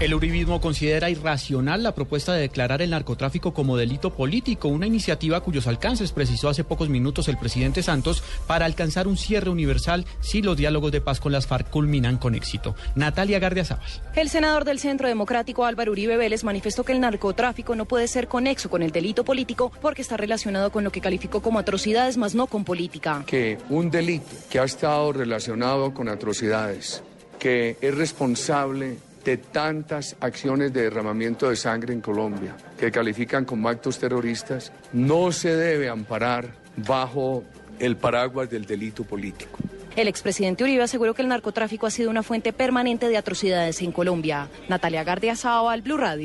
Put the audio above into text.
El uribismo considera irracional la propuesta de declarar el narcotráfico como delito político, una iniciativa cuyos alcances precisó hace pocos minutos el presidente Santos para alcanzar un cierre universal si los diálogos de paz con las FARC culminan con éxito. Natalia Gardiazabal. El senador del Centro Democrático Álvaro Uribe Vélez manifestó que el narcotráfico no puede ser conexo con el delito político porque está relacionado con lo que calificó como atrocidades, más no con política. Que un delito que ha estado relacionado con atrocidades, que es responsable de tantas acciones de derramamiento de sangre en Colombia que califican como actos terroristas, no se debe amparar bajo el paraguas del delito político. El expresidente Uribe aseguró que el narcotráfico ha sido una fuente permanente de atrocidades en Colombia. Natalia Gardia al Blue Radio.